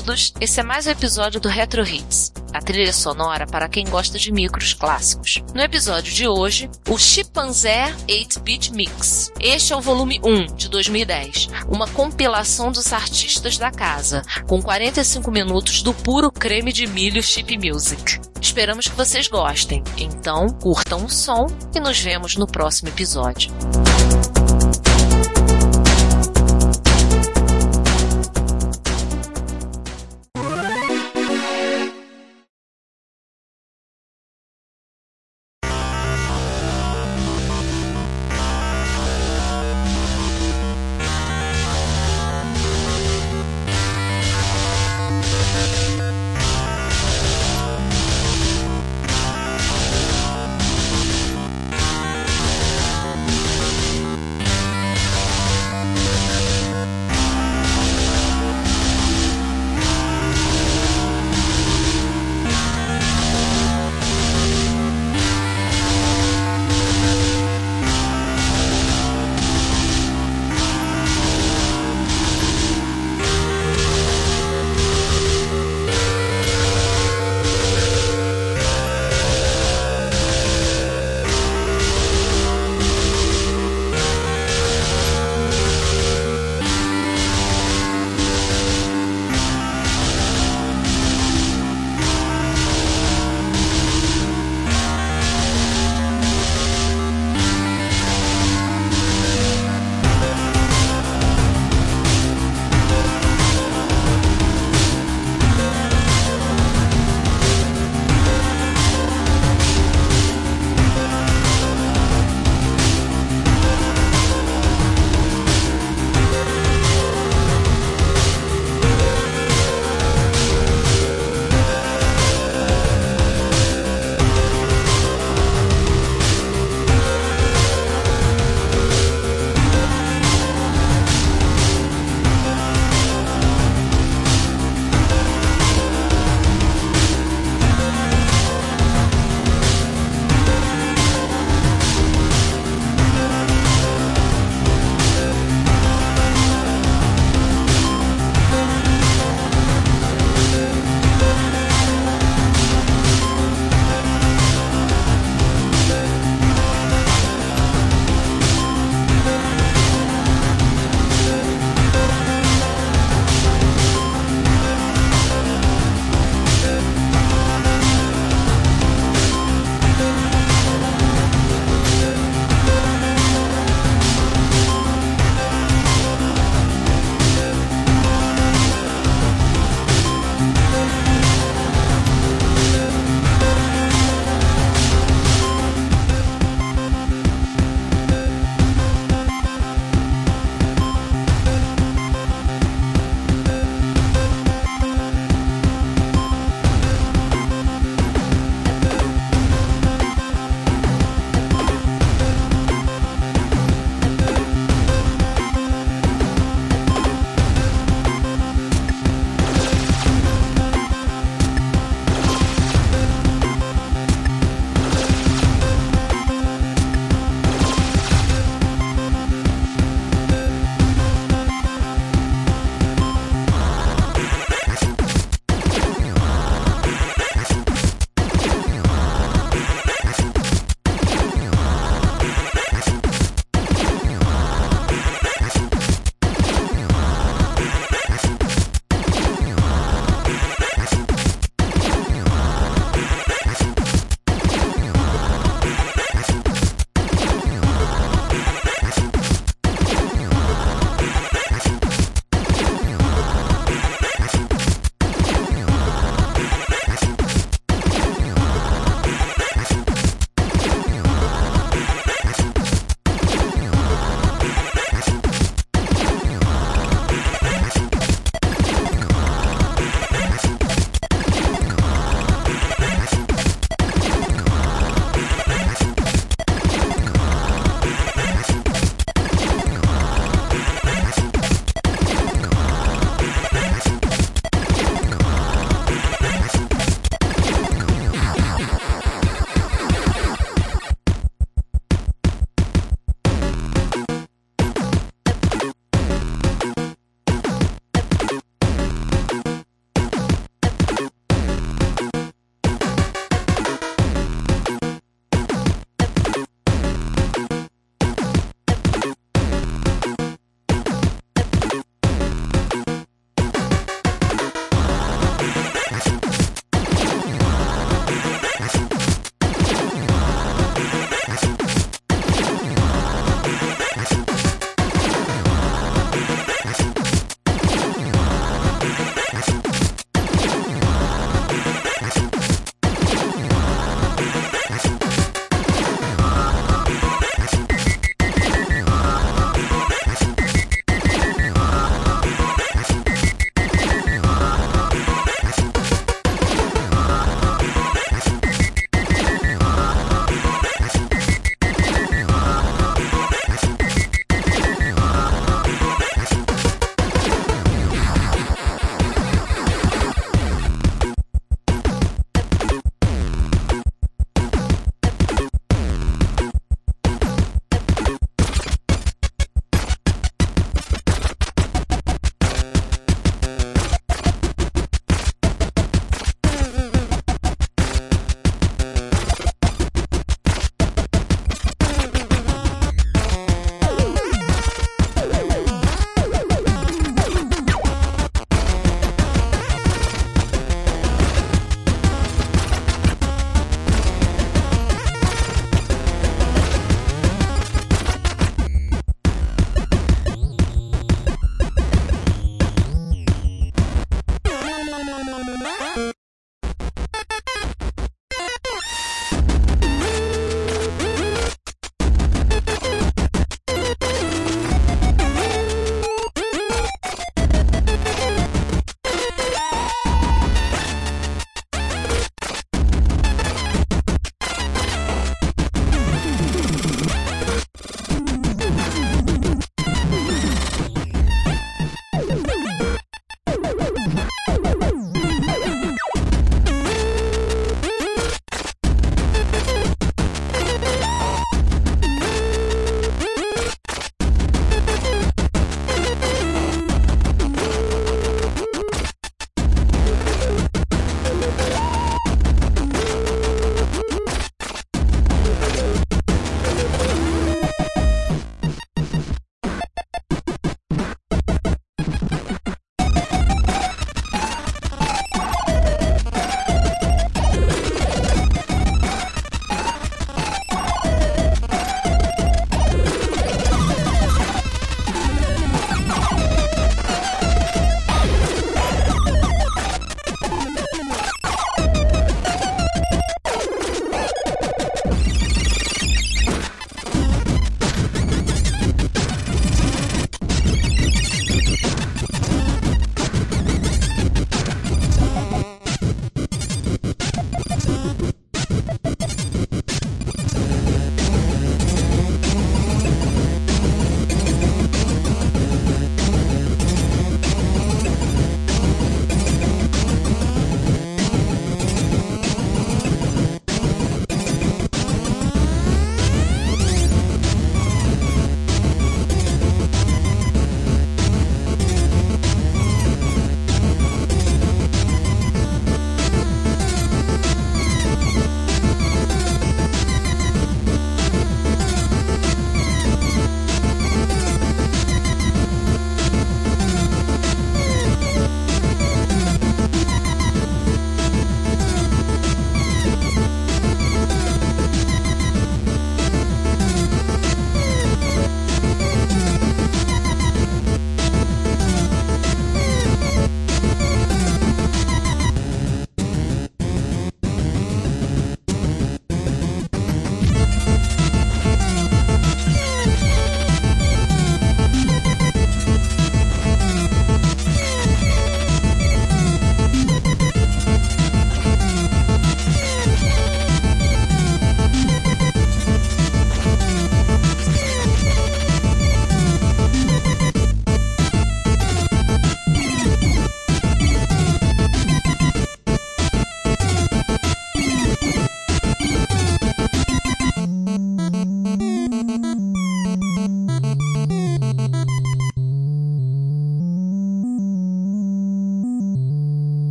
todos, esse é mais um episódio do Retro Hits, a trilha sonora para quem gosta de micros clássicos. No episódio de hoje, o Chimpanzé 8-Bit Mix. Este é o volume 1 de 2010, uma compilação dos artistas da casa, com 45 minutos do puro creme de milho chip music. Esperamos que vocês gostem, então curtam o som e nos vemos no próximo episódio.